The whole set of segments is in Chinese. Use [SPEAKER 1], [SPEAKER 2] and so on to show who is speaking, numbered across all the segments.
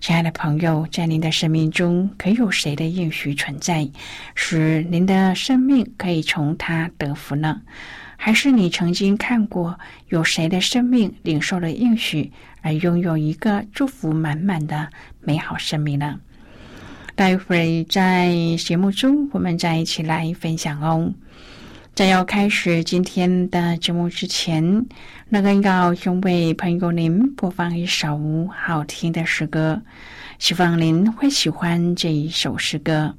[SPEAKER 1] 亲爱的朋友，在您的生命中，可有谁的应许存在，使您的生命可以从他得福呢？还是你曾经看过有谁的生命领受了应许，而拥有一个祝福满满的美好生命呢？待会儿在节目中，我们再一起来分享哦。在要开始今天的节目之前，那个要先为朋友您播放一首好听的诗歌，希望您会喜欢这一首诗歌。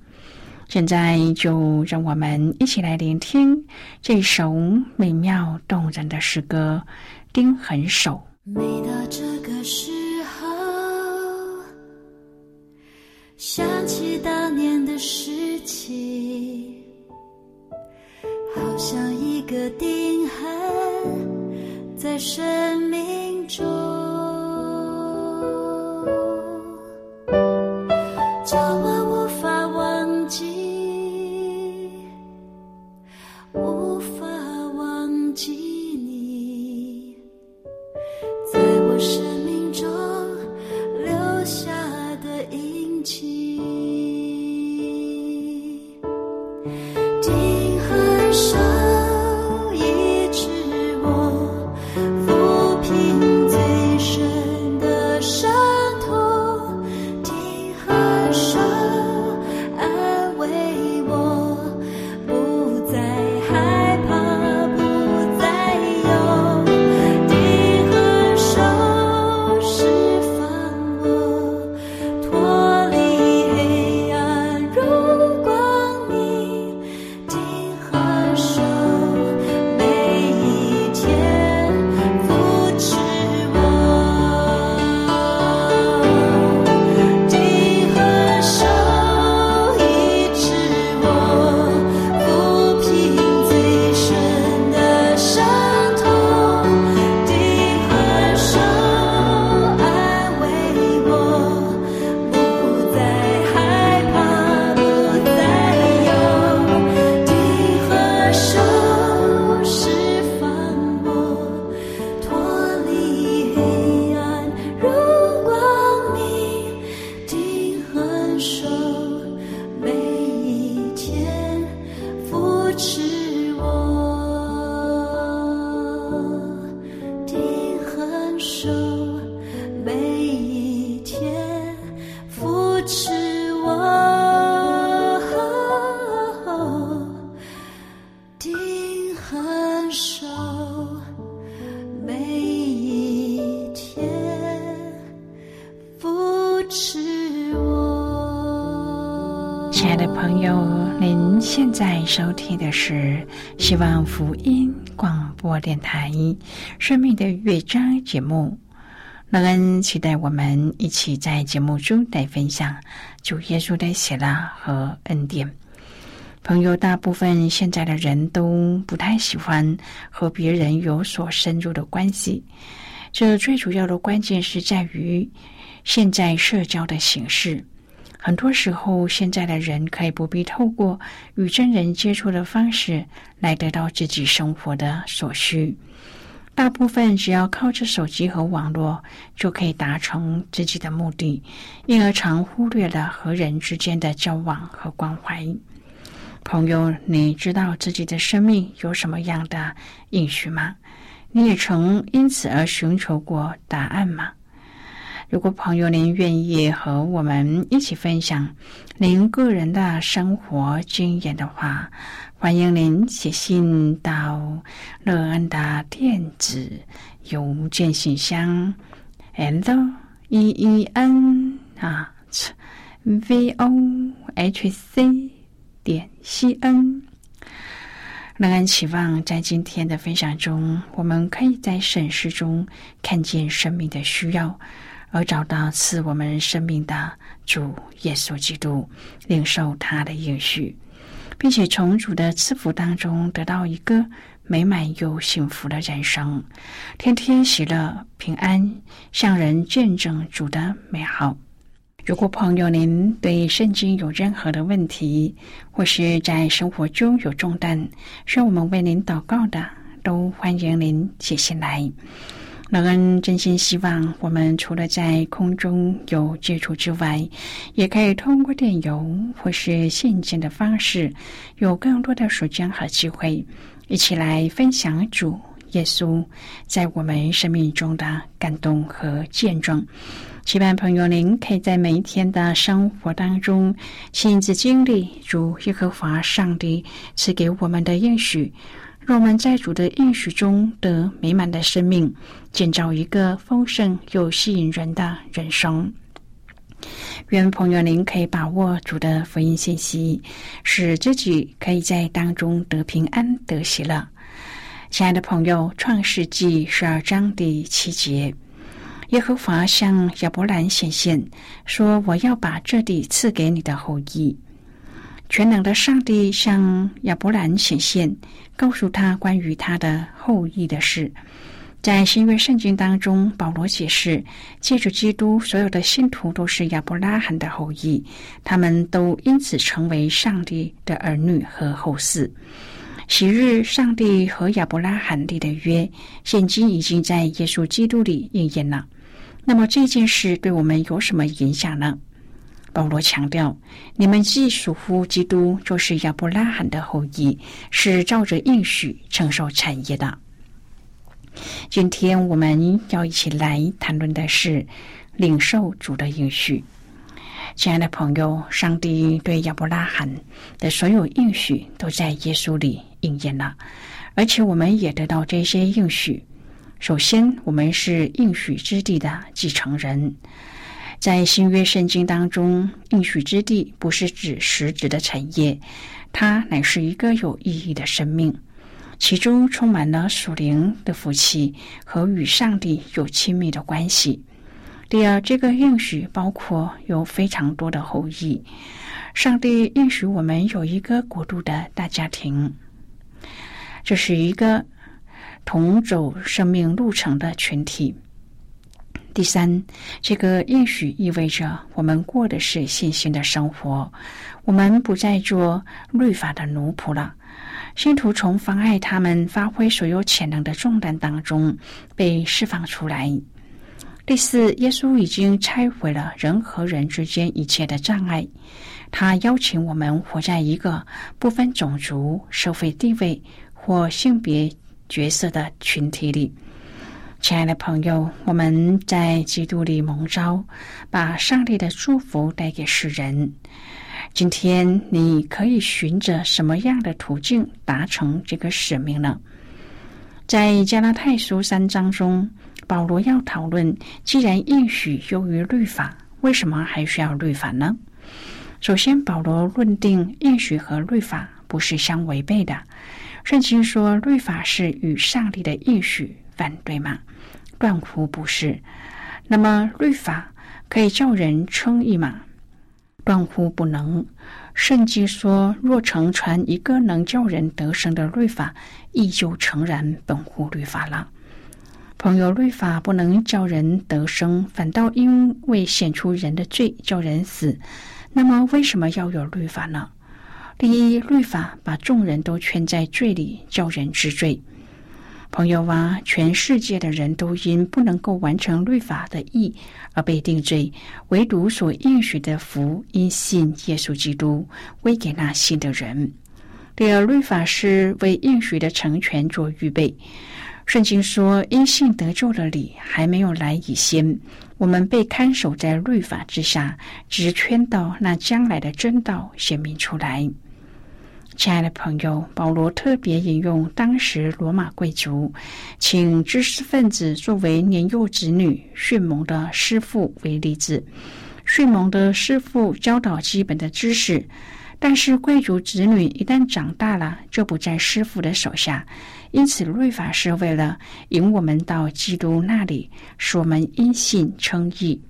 [SPEAKER 1] 现在就让我们一起来聆听这首美妙动人的诗歌《钉痕手》。
[SPEAKER 2] 每到这个时候，想起当年的事情。好像一个钉痕在生命中，
[SPEAKER 1] 收听的是希望福音广播电台《生命的乐章》节目。乐恩期待我们一起在节目中来分享主耶稣的喜乐和恩典。朋友，大部分现在的人都不太喜欢和别人有所深入的关系，这最主要的关键是在于现在社交的形式。很多时候，现在的人可以不必透过与真人接触的方式来得到自己生活的所需。大部分只要靠着手机和网络就可以达成自己的目的，因而常忽略了和人之间的交往和关怀。朋友，你知道自己的生命有什么样的应许吗？你也曾因此而寻求过答案吗？如果朋友您愿意和我们一起分享您个人的生活经验的话，欢迎您写信到乐安的电子邮件信箱，l e e n 啊 v o h c 点 c n。乐安期望在今天的分享中，我们可以在审视中看见生命的需要。而找到赐我们生命的主耶稣基督，领受他的应许，并且从主的赐福当中得到一个美满又幸福的人生，天天喜乐平安，向人见证主的美好。如果朋友您对圣经有任何的问题，或是在生活中有重担，需要我们为您祷告的，都欢迎您写信来。老恩真心希望，我们除了在空中有接触之外，也可以通过电邮或是信件的方式，有更多的时间和机会，一起来分享主耶稣在我们生命中的感动和见证。期盼朋友您可以在每一天的生活当中，亲自经历主耶和华上帝赐给我们的应许。我们在主的应许中得美满的生命，建造一个丰盛又吸引人的人生。愿朋友您可以把握主的福音信息，使自己可以在当中得平安、得喜乐。亲爱的朋友，《创世纪》十二章第七节，耶和华向亚伯兰显现，说：“我要把这地赐给你的后裔。”全能的上帝向亚伯兰显现，告诉他关于他的后裔的事。在新约圣经当中，保罗解释，借着基督，所有的信徒都是亚伯拉罕的后裔，他们都因此成为上帝的儿女和后嗣。昔日上帝和亚伯拉罕立的约，现今已经在耶稣基督里应验了。那么这件事对我们有什么影响呢？保罗强调：“你们既属乎基督，就是亚伯拉罕的后裔，是照着应许承受产业的。”今天我们要一起来谈论的是领受主的应许。亲爱的朋友，上帝对亚伯拉罕的所有应许都在耶稣里应验了，而且我们也得到这些应许。首先，我们是应许之地的继承人。在新约圣经当中，应许之地不是指实质的产业，它乃是一个有意义的生命，其中充满了属灵的福气和与上帝有亲密的关系。第二，这个应许包括有非常多的后裔，上帝应许我们有一个国度的大家庭，这是一个同走生命路程的群体。第三，这个应许意味着我们过的是信心的生活，我们不再做律法的奴仆了。信徒从妨碍他们发挥所有潜能的重担当中被释放出来。第四，耶稣已经拆毁了人和人之间一切的障碍，他邀请我们活在一个不分种族、社会地位或性别角色的群体里。亲爱的朋友，我们在基督里蒙召，把上帝的祝福带给世人。今天你可以循着什么样的途径达成这个使命呢？在加拉太书三章中，保罗要讨论：既然应许优于律法，为什么还需要律法呢？首先，保罗论定应许和律法不是相违背的。圣经说，律法是与上帝的应许反对吗？断乎不是。那么，律法可以叫人称义吗？断乎不能。圣经说：“若成传一个能叫人得生的律法，亦就诚然本乎律法了。”朋友，律法不能叫人得生，反倒因为显出人的罪，叫人死。那么，为什么要有律法呢？第一，律法把众人都圈在罪里，叫人知罪。朋友啊，全世界的人都因不能够完成律法的义而被定罪，唯独所应许的福，因信耶稣基督归给那信的人。第二，律法是为应许的成全做预备。圣经说，因信得救的理还没有来以先，我们被看守在律法之下，直圈到那将来的真道显明出来。亲爱的朋友，保罗特别引用当时罗马贵族请知识分子作为年幼子女训蒙的师傅为例子。训蒙的师傅教导基本的知识，但是贵族子女一旦长大了，就不在师傅的手下。因此，律法是为了引我们到基督那里，使我们因信称义。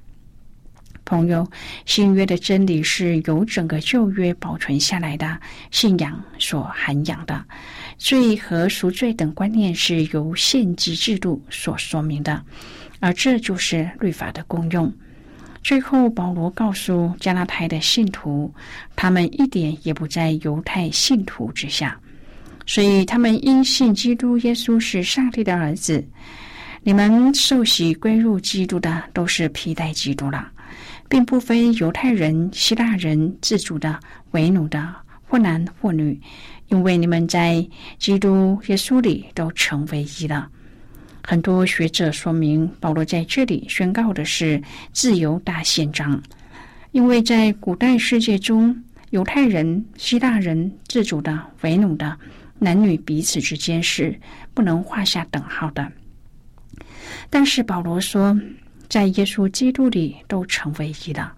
[SPEAKER 1] 朋友，新约的真理是由整个旧约保存下来的信仰所涵养的，罪和赎罪等观念是由献祭制度所说明的，而这就是律法的功用。最后，保罗告诉加拉太的信徒，他们一点也不在犹太信徒之下。所以，他们因信基督耶稣是上帝的儿子。你们受洗归入基督的，都是披戴基督了，并不分犹太人、希腊人、自主的、为奴的，或男或女，因为你们在基督耶稣里都成为一了。很多学者说明，保罗在这里宣告的是自由大宪章，因为在古代世界中，犹太人、希腊人、自主的、为奴的。男女彼此之间是不能画下等号的，但是保罗说，在耶稣基督里都成为一了。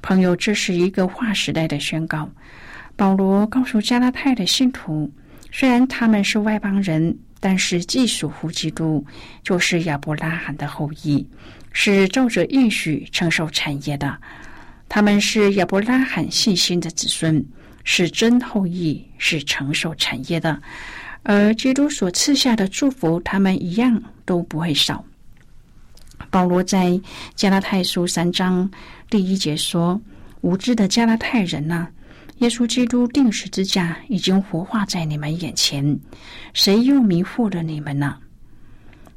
[SPEAKER 1] 朋友，这是一个划时代的宣告。保罗告诉加拉太的信徒，虽然他们是外邦人，但是既属乎基督，就是亚伯拉罕的后裔，是照着应许承受产业的。他们是亚伯拉罕信心的子孙。是真后裔，是承受产业的，而基督所赐下的祝福，他们一样都不会少。保罗在加拉太书三章第一节说：“无知的加拉太人呐，耶稣基督定十字架已经活化在你们眼前，谁又迷惑了你们呢？”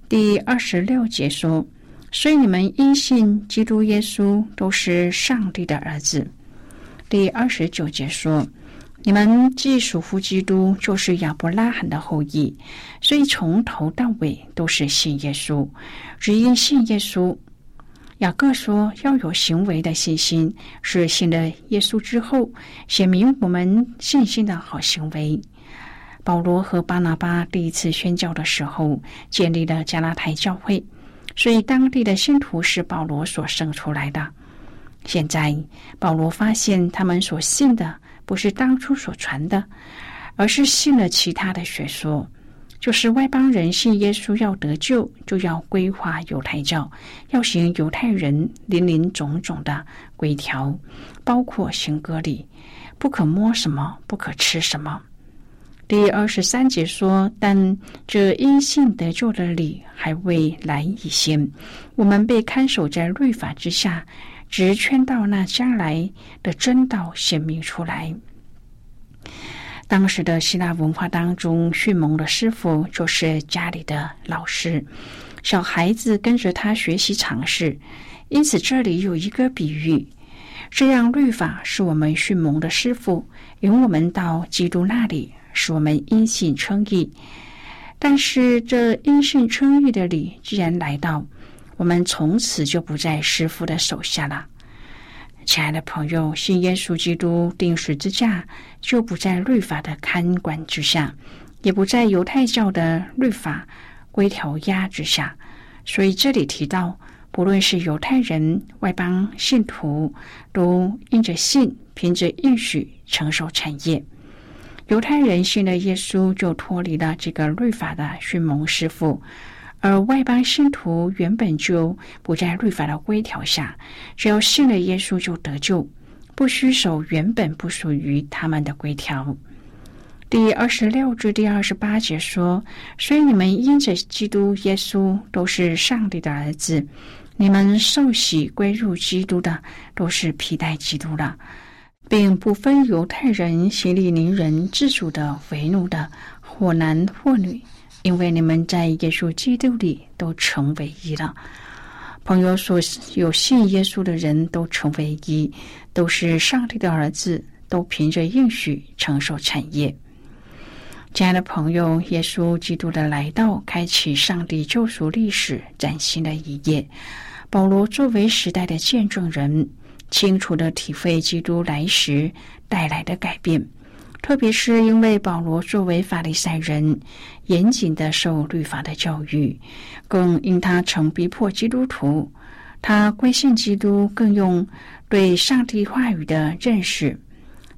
[SPEAKER 1] 第二十六节说：“所以你们因信基督耶稣，都是上帝的儿子。”第二十九节说：“你们既属乎基督，就是亚伯拉罕的后裔，所以从头到尾都是信耶稣。只因信耶稣，雅各说要有行为的信心，是信了耶稣之后，显明我们信心的好行为。”保罗和巴拿巴第一次宣教的时候，建立了加拉太教会，所以当地的信徒是保罗所生出来的。现在，保罗发现他们所信的不是当初所传的，而是信了其他的学说。就是外邦人信耶稣要得救，就要规划犹太教，要行犹太人林林种种的规条，包括行割礼，不可摸什么，不可吃什么。第二十三节说：“但这因信得救的礼还未来以先，我们被看守在律法之下。”直圈到那将来的真道显明出来。当时的希腊文化当中，迅猛的师傅就是家里的老师，小孩子跟着他学习尝试。因此，这里有一个比喻：这样律法是我们迅猛的师傅，引我们到基督那里，使我们因信称义。但是，这因信称义的理既然来到。我们从此就不在师傅的手下了，亲爱的朋友，信耶稣基督定十字架，就不在律法的看管之下，也不在犹太教的律法规条压之下。所以这里提到，不论是犹太人、外邦信徒，都因着信，凭着应许承受产业。犹太人信了耶稣，就脱离了这个律法的训蒙师傅。而外邦信徒原本就不在律法的规条下，只要信了耶稣就得救，不需守原本不属于他们的规条。第二十六至第二十八节说：“所以你们因着基督耶稣都是上帝的儿子，你们受洗归入基督的都是披戴基督了，并不分犹太人、希利尼人、自主的、为奴的，或男或女。”因为你们在耶稣基督里都成为一了。朋友所有信耶稣的人都成为一，都是上帝的儿子，都凭着应许承受产业。亲爱的朋友，耶稣基督的来到，开启上帝救赎历史崭新的一页。保罗作为时代的见证人，清楚的体会基督来时带来的改变。特别是因为保罗作为法利赛人，严谨的受律法的教育，更因他曾逼迫基督徒，他归信基督，更用对上帝话语的认识，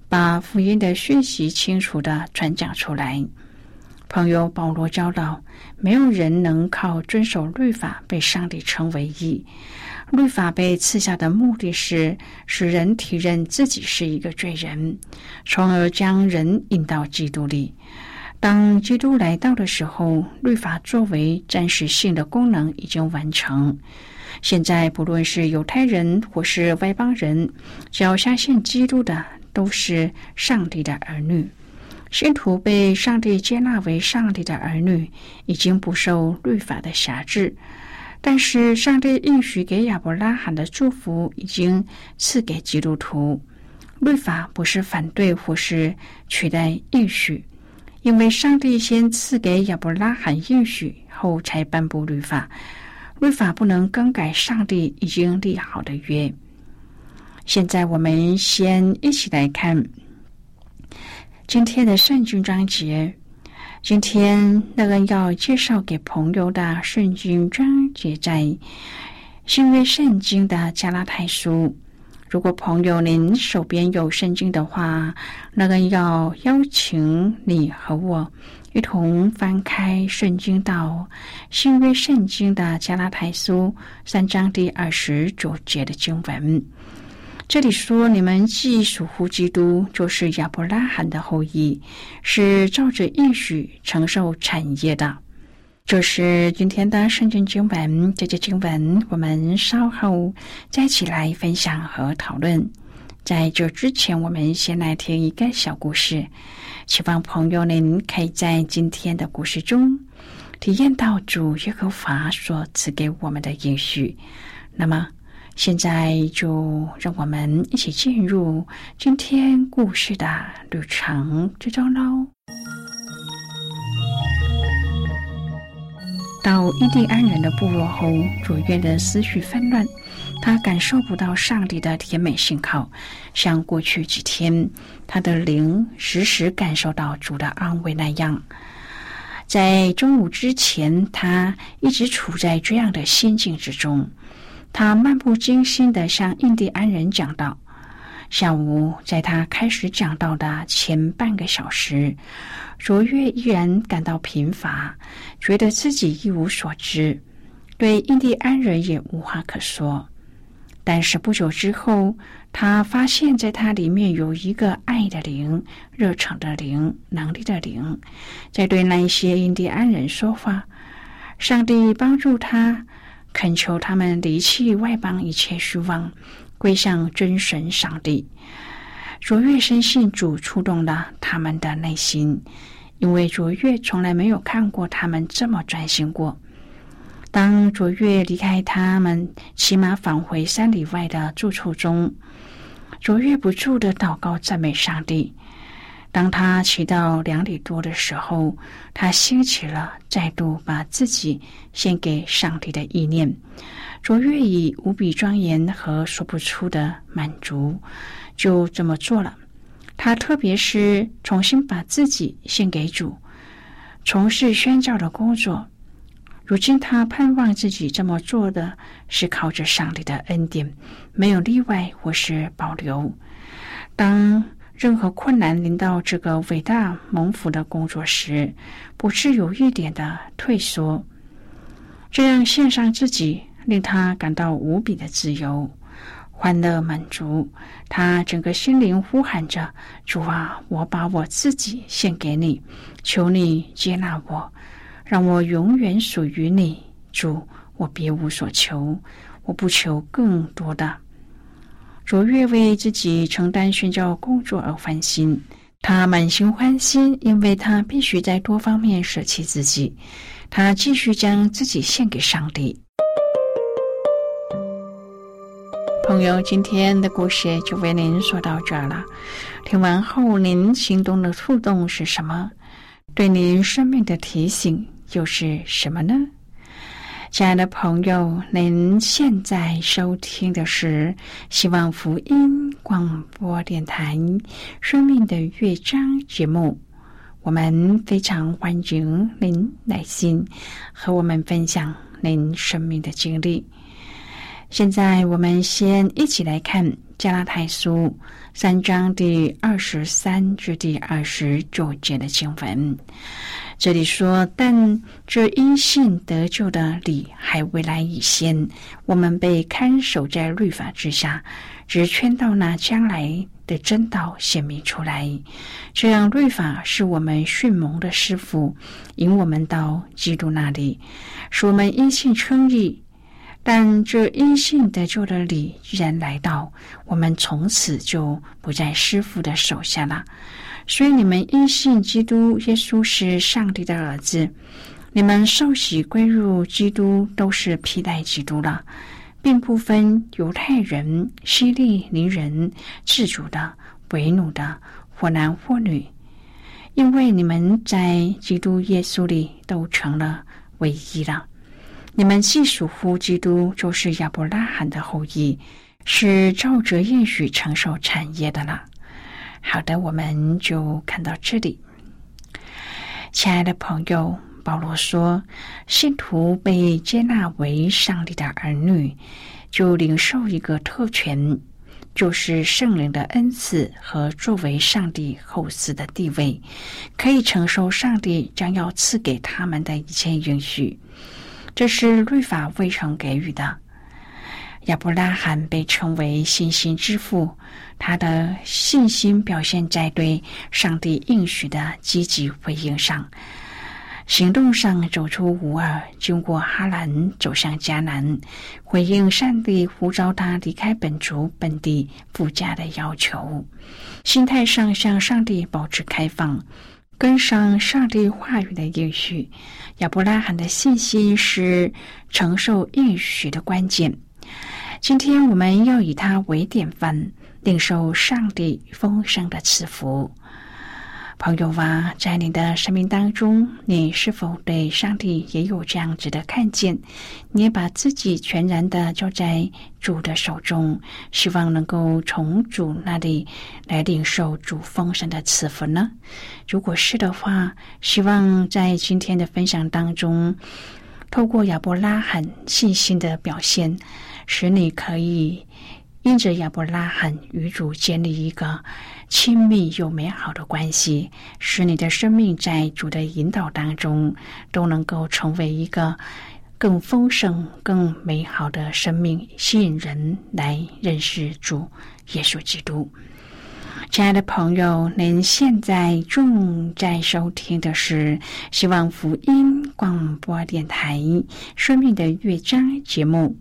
[SPEAKER 1] 把福音的讯息清楚的传讲出来。朋友保罗教导，没有人能靠遵守律法被上帝称为义。律法被赐下的目的是使人体认自己是一个罪人，从而将人引到基督里。当基督来到的时候，律法作为暂时性的功能已经完成。现在，不论是犹太人或是外邦人，只要相信基督的，都是上帝的儿女。信徒被上帝接纳为上帝的儿女，已经不受律法的辖制。但是，上帝应许给亚伯拉罕的祝福已经赐给基督徒。律法不是反对或是取代应许，因为上帝先赐给亚伯拉罕应许，后才颁布律法。律法不能更改上帝已经立好的约。现在，我们先一起来看今天的圣经章节。今天那个要介绍给朋友的圣经章节在新约圣经的加拉太书。如果朋友您手边有圣经的话，那个要邀请你和我一同翻开圣经到新约圣经的加拉太书三章第二十九节的经文。这里说，你们既属乎基督，就是亚伯拉罕的后裔，是照着应许承受产业的。这是今天的圣经经文。这节经文我们稍后再一起来分享和讨论。在这之前，我们先来听一个小故事，希望朋友您可以在今天的故事中体验到主耶和华所赐给我们的应许。那么。现在就让我们一起进入今天故事的旅程之中喽。到印第安人的部落后，卓越的思绪纷乱，他感受不到上帝的甜美信号。像过去几天，他的灵时时感受到主的安慰那样。在中午之前，他一直处在这样的心境之中。他漫不经心地向印第安人讲道。下午，在他开始讲道的前半个小时，卓越依然感到贫乏，觉得自己一无所知，对印第安人也无话可说。但是不久之后，他发现，在他里面有一个爱的灵、热诚的灵、能力的灵，在对那些印第安人说话。上帝帮助他。恳求他们离弃外邦一切虚妄，归向真神上帝。卓越深信主触动了他们的内心，因为卓越从来没有看过他们这么专心过。当卓越离开他们，骑马返回三里外的住处中，卓越不住的祷告赞美上帝。当他骑到两里多的时候，他兴起了再度把自己献给上帝的意念。卓越以无比庄严和说不出的满足，就这么做了。他特别是重新把自己献给主，从事宣教的工作。如今他盼望自己这么做的是靠着上帝的恩典，没有例外或是保留。当任何困难临到这个伟大蒙福的工作时，不是有一点的退缩，这样献上自己，令他感到无比的自由、欢乐、满足。他整个心灵呼喊着：“主啊，我把我自己献给你，求你接纳我，让我永远属于你。主，我别无所求，我不求更多的。”卓越为自己承担宣教工作而欢心，他满心欢喜，因为他必须在多方面舍弃自己。他继续将自己献给上帝。朋友，今天的故事就为您说到这儿了。听完后，您心中的触动是什么？对您生命的提醒又是什么呢？亲爱的朋友，您现在收听的是希望福音广播电台《生命的乐章》节目。我们非常欢迎您来信和我们分享您生命的经历。现在，我们先一起来看《加拉太书》三章第二十三至第二十九节的经文。这里说：“但这因信得救的理还未来以先，我们被看守在律法之下，只劝到那将来的真道显明出来。这样，律法是我们训蒙的师傅，引我们到基督那里，使我们因信称义。但这因信得救的理既然来到，我们从此就不在师傅的手下了。”所以你们因信基督耶稣是上帝的儿子，你们受洗归入基督，都是披戴基督了，并不分犹太人、希利尼人、自主的、为奴的，或男或女，因为你们在基督耶稣里都成了唯一了。你们既属乎基督，就是亚伯拉罕的后裔，是照着应许承受产业的了。好的，我们就看到这里。亲爱的朋友，保罗说，信徒被接纳为上帝的儿女，就领受一个特权，就是圣灵的恩赐和作为上帝后嗣的地位，可以承受上帝将要赐给他们的一切允许。这是律法未曾给予的。亚伯拉罕被称为信心之父。他的信心表现在对上帝应许的积极回应上，行动上走出无二，经过哈兰走向迦南，回应上帝呼召他离开本族本地附加的要求；心态上向上帝保持开放，跟上上帝话语的应许。亚伯拉罕的信心是承受应许的关键。今天我们要以他为典范。领受上帝丰盛的赐福，朋友啊，在你的生命当中，你是否对上帝也有这样子的看见？你也把自己全然的交在主的手中，希望能够从主那里来领受主丰盛的赐福呢？如果是的话，希望在今天的分享当中，透过亚伯拉罕信心的表现，使你可以。因着亚伯拉罕与主建立一个亲密又美好的关系，使你的生命在主的引导当中都能够成为一个更丰盛、更美好的生命，吸引人来认识主耶稣基督。亲爱的朋友，您现在正在收听的是希望福音广播电台《生命的乐章》节目。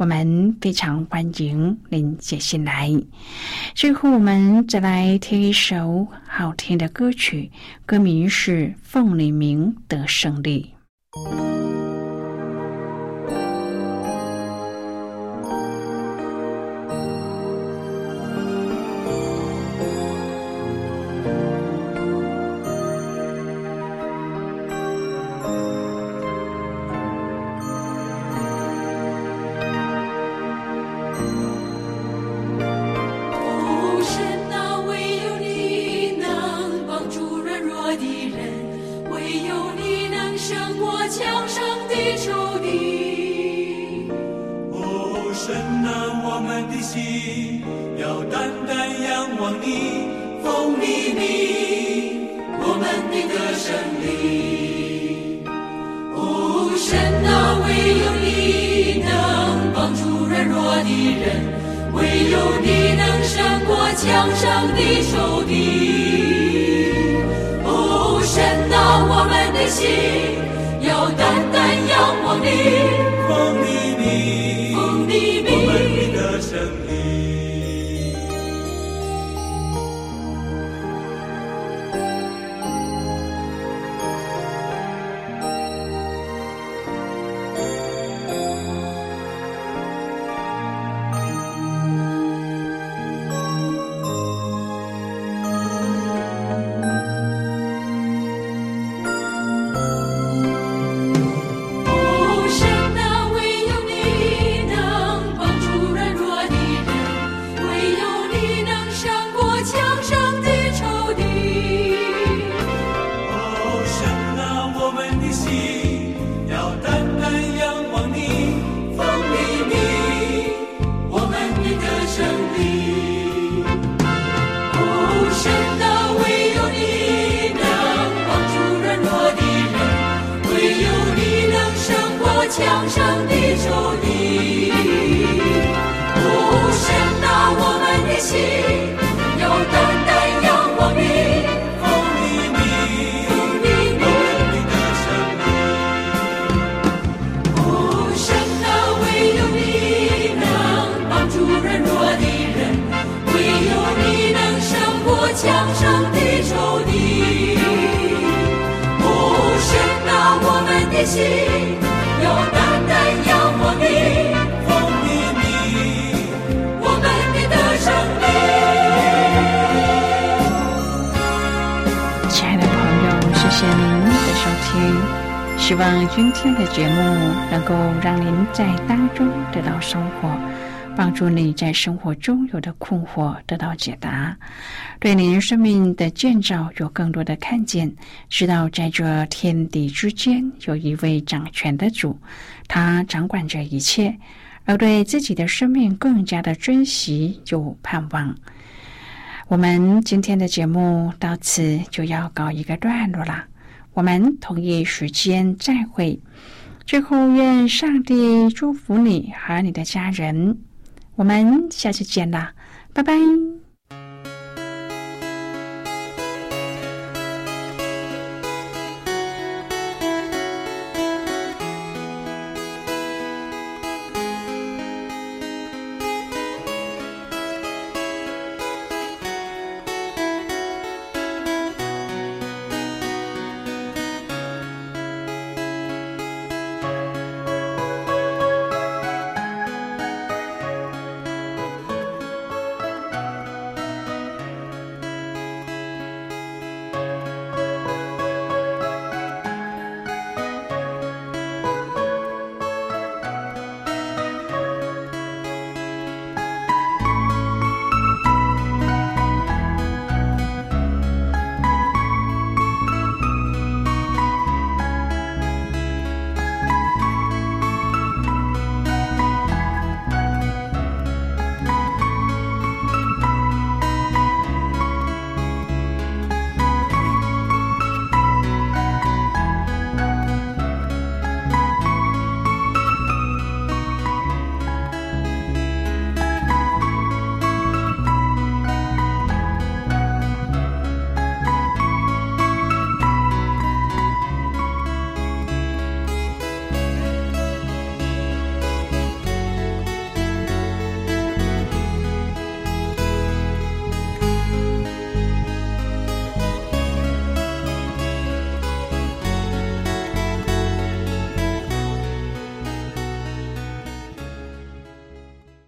[SPEAKER 1] 我们非常欢迎您写信来。最后，我们再来听一首好听的歌曲，歌名是《凤里明得胜利》。
[SPEAKER 2] 我们的心要单单仰望你，
[SPEAKER 3] 风
[SPEAKER 2] 里里，我
[SPEAKER 3] 们的歌声
[SPEAKER 2] 里。哦，神啊，唯有你能帮助软弱的人，唯有你能胜过强上的仇敌。哦，神啊，我们的心要单单仰望你，风里。生命。过强盛的仇敌。不神呐，我们的心要单单仰望你，
[SPEAKER 3] 奉你名，
[SPEAKER 2] 我们的得胜
[SPEAKER 1] 亲爱的朋友，谢谢您的收听。希望今天的节目能够让您在当中得到收获，帮助你在生活中有的困惑得到解答，对您生命的建造有更多的看见，知道在这天地之间有一位掌权的主，他掌管着一切，而对自己的生命更加的珍惜有盼望。我们今天的节目到此就要告一个段落啦，我们同一时间再会。最后，愿上帝祝福你和你的家人。我们下次见啦，拜拜。